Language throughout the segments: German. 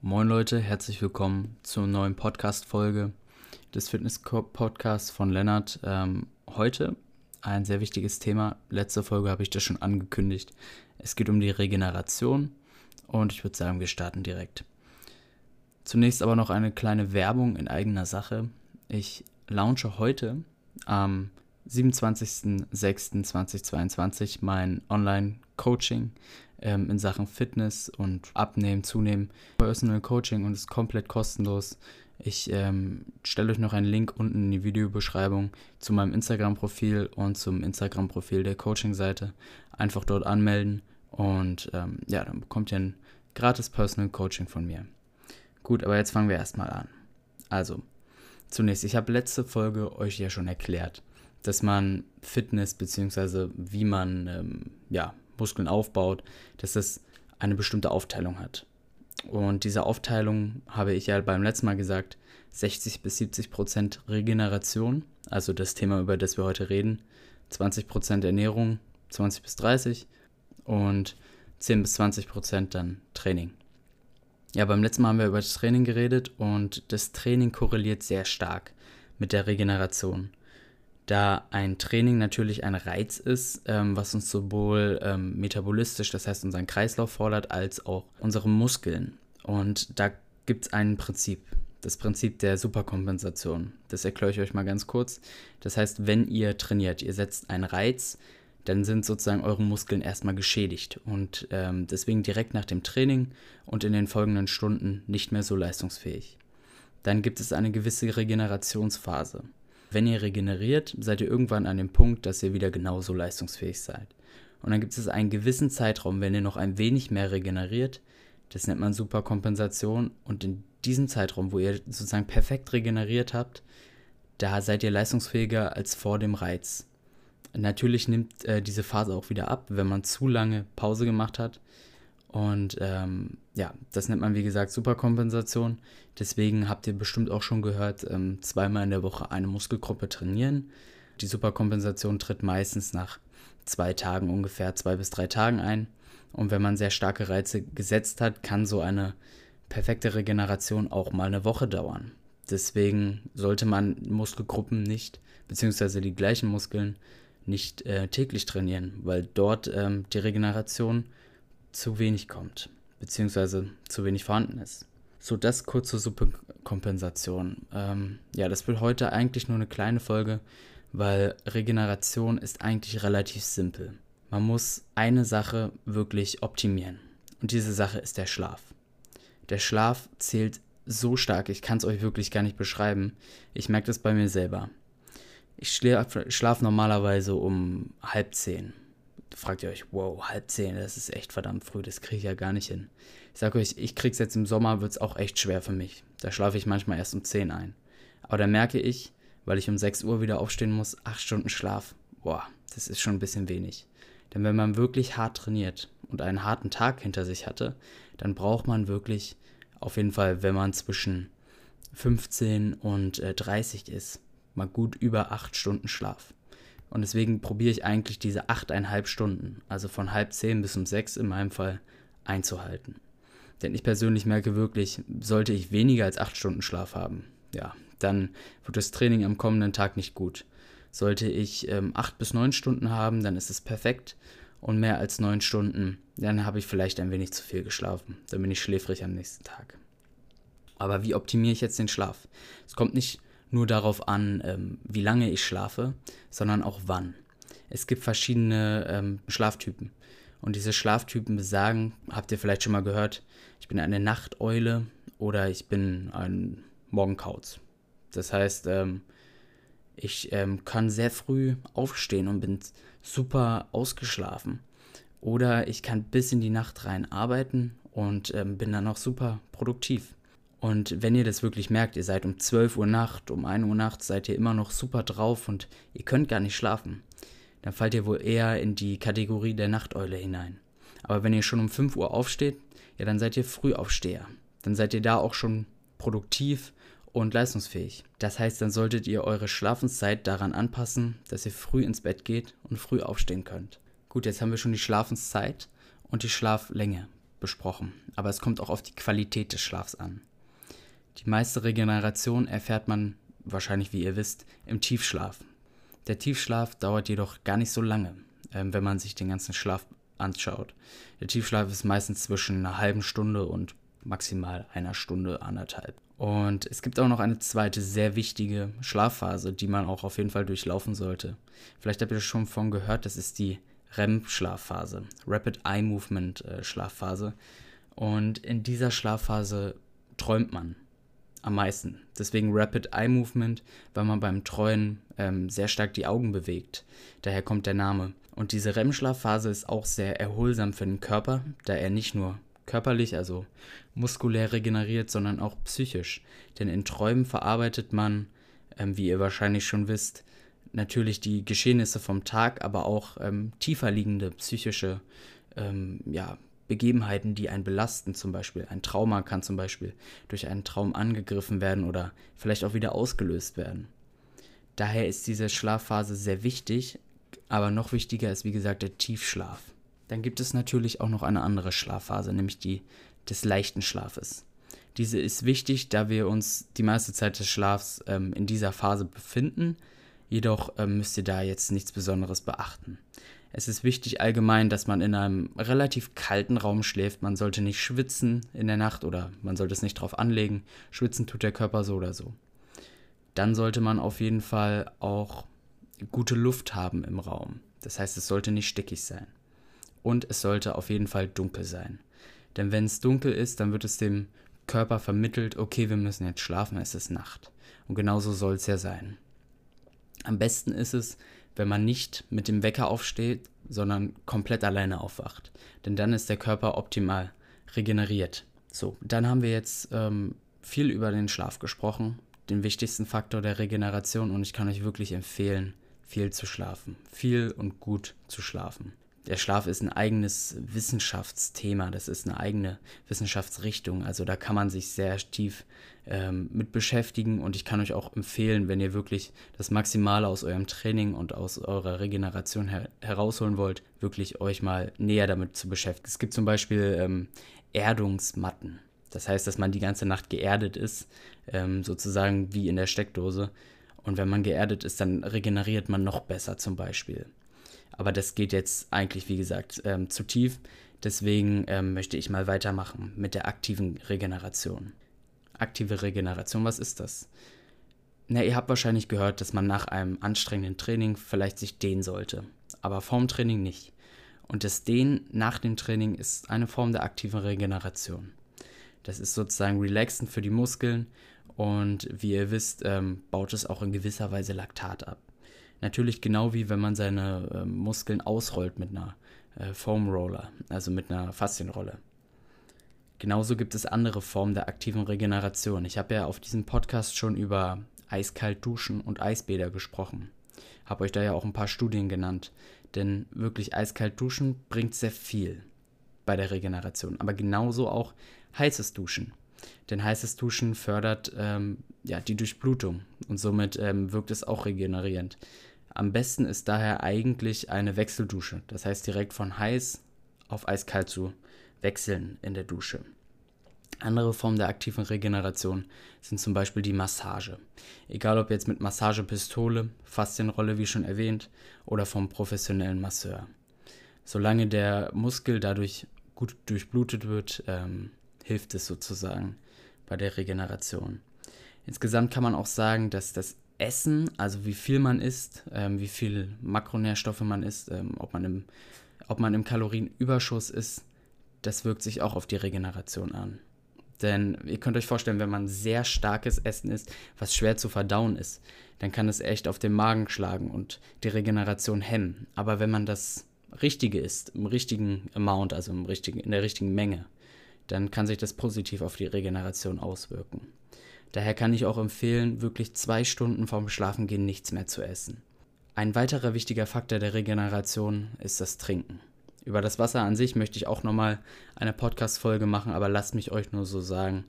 Moin Leute, herzlich willkommen zur neuen Podcast-Folge des Fitness-Podcasts von Lennart. Ähm, heute ein sehr wichtiges Thema. Letzte Folge habe ich das schon angekündigt. Es geht um die Regeneration und ich würde sagen, wir starten direkt. Zunächst aber noch eine kleine Werbung in eigener Sache. Ich launche heute am 27.06.2022 mein Online-Coaching ähm, in Sachen Fitness und Abnehmen, Zunehmen. Personal Coaching und ist komplett kostenlos. Ich ähm, stelle euch noch einen Link unten in die Videobeschreibung zu meinem Instagram-Profil und zum Instagram-Profil der Coaching-Seite. Einfach dort anmelden und ähm, ja, dann bekommt ihr ein gratis Personal Coaching von mir. Gut, aber jetzt fangen wir erstmal an. Also, zunächst, ich habe letzte Folge euch ja schon erklärt, dass man Fitness bzw. wie man ähm, ja, Muskeln aufbaut, dass das eine bestimmte Aufteilung hat. Und diese Aufteilung habe ich ja beim letzten Mal gesagt, 60 bis 70 Prozent Regeneration, also das Thema, über das wir heute reden, 20 Prozent Ernährung, 20 bis 30 und 10 bis 20 Prozent dann Training. Ja, beim letzten Mal haben wir über das Training geredet und das Training korreliert sehr stark mit der Regeneration da ein Training natürlich ein Reiz ist, ähm, was uns sowohl ähm, metabolistisch, das heißt unseren Kreislauf fordert, als auch unsere Muskeln. Und da gibt es ein Prinzip, das Prinzip der Superkompensation. Das erkläre ich euch mal ganz kurz. Das heißt, wenn ihr trainiert, ihr setzt einen Reiz, dann sind sozusagen eure Muskeln erstmal geschädigt und ähm, deswegen direkt nach dem Training und in den folgenden Stunden nicht mehr so leistungsfähig. Dann gibt es eine gewisse Regenerationsphase. Wenn ihr regeneriert, seid ihr irgendwann an dem Punkt, dass ihr wieder genauso leistungsfähig seid. Und dann gibt es einen gewissen Zeitraum, wenn ihr noch ein wenig mehr regeneriert, das nennt man Superkompensation. Und in diesem Zeitraum, wo ihr sozusagen perfekt regeneriert habt, da seid ihr leistungsfähiger als vor dem Reiz. Natürlich nimmt äh, diese Phase auch wieder ab, wenn man zu lange Pause gemacht hat. Und ähm, ja, das nennt man wie gesagt Superkompensation. Deswegen habt ihr bestimmt auch schon gehört, ähm, zweimal in der Woche eine Muskelgruppe trainieren. Die Superkompensation tritt meistens nach zwei Tagen ungefähr, zwei bis drei Tagen ein. Und wenn man sehr starke Reize gesetzt hat, kann so eine perfekte Regeneration auch mal eine Woche dauern. Deswegen sollte man Muskelgruppen nicht, beziehungsweise die gleichen Muskeln, nicht äh, täglich trainieren, weil dort ähm, die Regeneration zu wenig kommt, beziehungsweise zu wenig vorhanden ist. So, das kurz zur Superkompensation. Ähm, ja, das wird heute eigentlich nur eine kleine Folge, weil Regeneration ist eigentlich relativ simpel. Man muss eine Sache wirklich optimieren. Und diese Sache ist der Schlaf. Der Schlaf zählt so stark, ich kann es euch wirklich gar nicht beschreiben. Ich merke das bei mir selber. Ich schlafe schlaf normalerweise um halb zehn fragt ihr euch, wow, halb zehn, das ist echt verdammt früh, das kriege ich ja gar nicht hin. Ich sage euch, ich krieg's jetzt im Sommer, wird es auch echt schwer für mich. Da schlafe ich manchmal erst um 10 ein. Aber da merke ich, weil ich um 6 Uhr wieder aufstehen muss, 8 Stunden Schlaf. Boah, das ist schon ein bisschen wenig. Denn wenn man wirklich hart trainiert und einen harten Tag hinter sich hatte, dann braucht man wirklich auf jeden Fall, wenn man zwischen 15 und äh, 30 ist, mal gut über 8 Stunden Schlaf. Und deswegen probiere ich eigentlich diese achteinhalb Stunden, also von halb zehn bis um sechs in meinem Fall, einzuhalten. Denn ich persönlich merke wirklich, sollte ich weniger als acht Stunden Schlaf haben, ja, dann wird das Training am kommenden Tag nicht gut. Sollte ich ähm, acht bis neun Stunden haben, dann ist es perfekt. Und mehr als neun Stunden, dann habe ich vielleicht ein wenig zu viel geschlafen. Dann bin ich schläfrig am nächsten Tag. Aber wie optimiere ich jetzt den Schlaf? Es kommt nicht nur darauf an, ähm, wie lange ich schlafe, sondern auch wann. Es gibt verschiedene ähm, Schlaftypen. Und diese Schlaftypen besagen, habt ihr vielleicht schon mal gehört, ich bin eine Nachteule oder ich bin ein Morgenkauz. Das heißt, ähm, ich ähm, kann sehr früh aufstehen und bin super ausgeschlafen. Oder ich kann bis in die Nacht rein arbeiten und ähm, bin dann auch super produktiv. Und wenn ihr das wirklich merkt, ihr seid um 12 Uhr Nacht, um 1 Uhr nachts, seid ihr immer noch super drauf und ihr könnt gar nicht schlafen, dann fallt ihr wohl eher in die Kategorie der Nachteule hinein. Aber wenn ihr schon um 5 Uhr aufsteht, ja, dann seid ihr Frühaufsteher. Dann seid ihr da auch schon produktiv und leistungsfähig. Das heißt, dann solltet ihr eure Schlafenszeit daran anpassen, dass ihr früh ins Bett geht und früh aufstehen könnt. Gut, jetzt haben wir schon die Schlafenszeit und die Schlaflänge besprochen, aber es kommt auch auf die Qualität des Schlafs an. Die meiste Regeneration erfährt man wahrscheinlich, wie ihr wisst, im Tiefschlaf. Der Tiefschlaf dauert jedoch gar nicht so lange, ähm, wenn man sich den ganzen Schlaf anschaut. Der Tiefschlaf ist meistens zwischen einer halben Stunde und maximal einer Stunde, anderthalb. Und es gibt auch noch eine zweite sehr wichtige Schlafphase, die man auch auf jeden Fall durchlaufen sollte. Vielleicht habt ihr schon von gehört, das ist die REM-Schlafphase, Rapid Eye Movement äh, Schlafphase. Und in dieser Schlafphase träumt man am meisten. Deswegen Rapid Eye Movement, weil man beim Träumen ähm, sehr stark die Augen bewegt. Daher kommt der Name. Und diese REM-Schlafphase ist auch sehr erholsam für den Körper, da er nicht nur körperlich, also muskulär regeneriert, sondern auch psychisch. Denn in Träumen verarbeitet man, ähm, wie ihr wahrscheinlich schon wisst, natürlich die Geschehnisse vom Tag, aber auch ähm, tiefer liegende psychische ähm, ja, Begebenheiten, die einen belasten, zum Beispiel. Ein Trauma kann zum Beispiel durch einen Traum angegriffen werden oder vielleicht auch wieder ausgelöst werden. Daher ist diese Schlafphase sehr wichtig, aber noch wichtiger ist, wie gesagt, der Tiefschlaf. Dann gibt es natürlich auch noch eine andere Schlafphase, nämlich die des leichten Schlafes. Diese ist wichtig, da wir uns die meiste Zeit des Schlafs ähm, in dieser Phase befinden, jedoch ähm, müsst ihr da jetzt nichts Besonderes beachten. Es ist wichtig allgemein, dass man in einem relativ kalten Raum schläft. Man sollte nicht schwitzen in der Nacht oder man sollte es nicht drauf anlegen. Schwitzen tut der Körper so oder so. Dann sollte man auf jeden Fall auch gute Luft haben im Raum. Das heißt, es sollte nicht stickig sein. Und es sollte auf jeden Fall dunkel sein. Denn wenn es dunkel ist, dann wird es dem Körper vermittelt, okay, wir müssen jetzt schlafen, es ist Nacht. Und genauso soll es ja sein. Am besten ist es, wenn man nicht mit dem Wecker aufsteht, sondern komplett alleine aufwacht. Denn dann ist der Körper optimal regeneriert. So, dann haben wir jetzt ähm, viel über den Schlaf gesprochen, den wichtigsten Faktor der Regeneration und ich kann euch wirklich empfehlen, viel zu schlafen, viel und gut zu schlafen der Schlaf ist ein eigenes Wissenschaftsthema, das ist eine eigene Wissenschaftsrichtung. Also da kann man sich sehr tief ähm, mit beschäftigen und ich kann euch auch empfehlen, wenn ihr wirklich das Maximale aus eurem Training und aus eurer Regeneration her herausholen wollt, wirklich euch mal näher damit zu beschäftigen. Es gibt zum Beispiel ähm, Erdungsmatten. Das heißt, dass man die ganze Nacht geerdet ist, ähm, sozusagen wie in der Steckdose. Und wenn man geerdet ist, dann regeneriert man noch besser zum Beispiel. Aber das geht jetzt eigentlich, wie gesagt, ähm, zu tief. Deswegen ähm, möchte ich mal weitermachen mit der aktiven Regeneration. Aktive Regeneration, was ist das? Na, ihr habt wahrscheinlich gehört, dass man nach einem anstrengenden Training vielleicht sich dehnen sollte, aber vorm Training nicht. Und das Dehnen nach dem Training ist eine Form der aktiven Regeneration. Das ist sozusagen relaxend für die Muskeln und wie ihr wisst, ähm, baut es auch in gewisser Weise Laktat ab. Natürlich genau wie wenn man seine äh, Muskeln ausrollt mit einer äh, Foam Roller, also mit einer Faszienrolle. Genauso gibt es andere Formen der aktiven Regeneration. Ich habe ja auf diesem Podcast schon über eiskalt duschen und Eisbäder gesprochen. Habe euch da ja auch ein paar Studien genannt. Denn wirklich eiskalt duschen bringt sehr viel bei der Regeneration. Aber genauso auch heißes Duschen. Denn heißes Duschen fördert ähm, ja, die Durchblutung und somit ähm, wirkt es auch regenerierend. Am besten ist daher eigentlich eine Wechseldusche, das heißt direkt von heiß auf eiskalt zu wechseln in der Dusche. Andere Formen der aktiven Regeneration sind zum Beispiel die Massage. Egal ob jetzt mit Massagepistole, Faszienrolle wie schon erwähnt, oder vom professionellen Masseur. Solange der Muskel dadurch gut durchblutet wird, ähm, hilft es sozusagen bei der Regeneration. Insgesamt kann man auch sagen, dass das Essen, also wie viel man isst, ähm, wie viel Makronährstoffe man isst, ähm, ob, man im, ob man im Kalorienüberschuss ist, das wirkt sich auch auf die Regeneration an. Denn ihr könnt euch vorstellen, wenn man sehr starkes Essen isst, was schwer zu verdauen ist, dann kann es echt auf den Magen schlagen und die Regeneration hemmen. Aber wenn man das Richtige isst, im richtigen Amount, also im richtigen, in der richtigen Menge, dann kann sich das positiv auf die Regeneration auswirken. Daher kann ich auch empfehlen, wirklich zwei Stunden vorm Schlafengehen nichts mehr zu essen. Ein weiterer wichtiger Faktor der Regeneration ist das Trinken. Über das Wasser an sich möchte ich auch nochmal eine Podcast-Folge machen, aber lasst mich euch nur so sagen,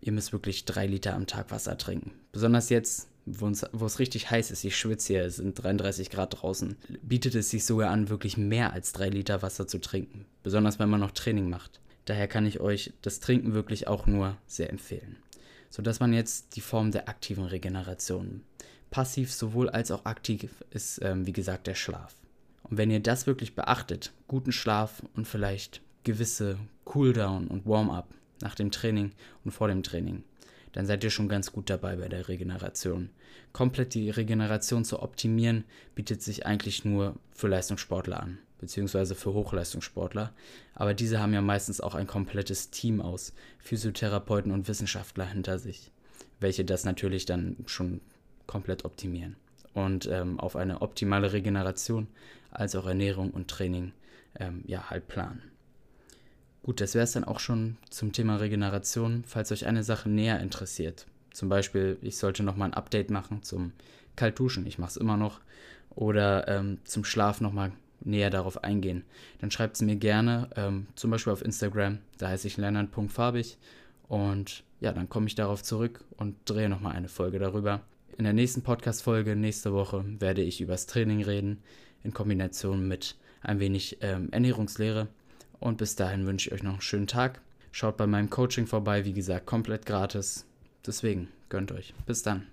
ihr müsst wirklich drei Liter am Tag Wasser trinken. Besonders jetzt, wo, es richtig heiß ist, ich schwitze hier, es sind 33 Grad draußen, bietet es sich sogar an, wirklich mehr als drei Liter Wasser zu trinken. Besonders wenn man noch Training macht. Daher kann ich euch das Trinken wirklich auch nur sehr empfehlen. So, das waren jetzt die Formen der aktiven Regeneration. Passiv sowohl als auch aktiv ist, ähm, wie gesagt, der Schlaf. Und wenn ihr das wirklich beachtet, guten Schlaf und vielleicht gewisse Cooldown und Warm-up nach dem Training und vor dem Training, dann seid ihr schon ganz gut dabei bei der Regeneration. Komplett die Regeneration zu optimieren, bietet sich eigentlich nur für Leistungssportler an, beziehungsweise für Hochleistungssportler. Aber diese haben ja meistens auch ein komplettes Team aus Physiotherapeuten und Wissenschaftler hinter sich, welche das natürlich dann schon komplett optimieren und ähm, auf eine optimale Regeneration als auch Ernährung und Training ähm, ja halt planen. Gut, das wäre es dann auch schon zum Thema Regeneration. Falls euch eine Sache näher interessiert, zum Beispiel, ich sollte nochmal ein Update machen zum Kaltduschen, ich mache es immer noch, oder ähm, zum Schlaf nochmal näher darauf eingehen, dann schreibt es mir gerne, ähm, zum Beispiel auf Instagram, da heiße ich lernern.farbig und ja, dann komme ich darauf zurück und drehe nochmal eine Folge darüber. In der nächsten Podcast-Folge nächste Woche werde ich über das Training reden, in Kombination mit ein wenig ähm, Ernährungslehre. Und bis dahin wünsche ich euch noch einen schönen Tag. Schaut bei meinem Coaching vorbei, wie gesagt, komplett gratis. Deswegen gönnt euch. Bis dann.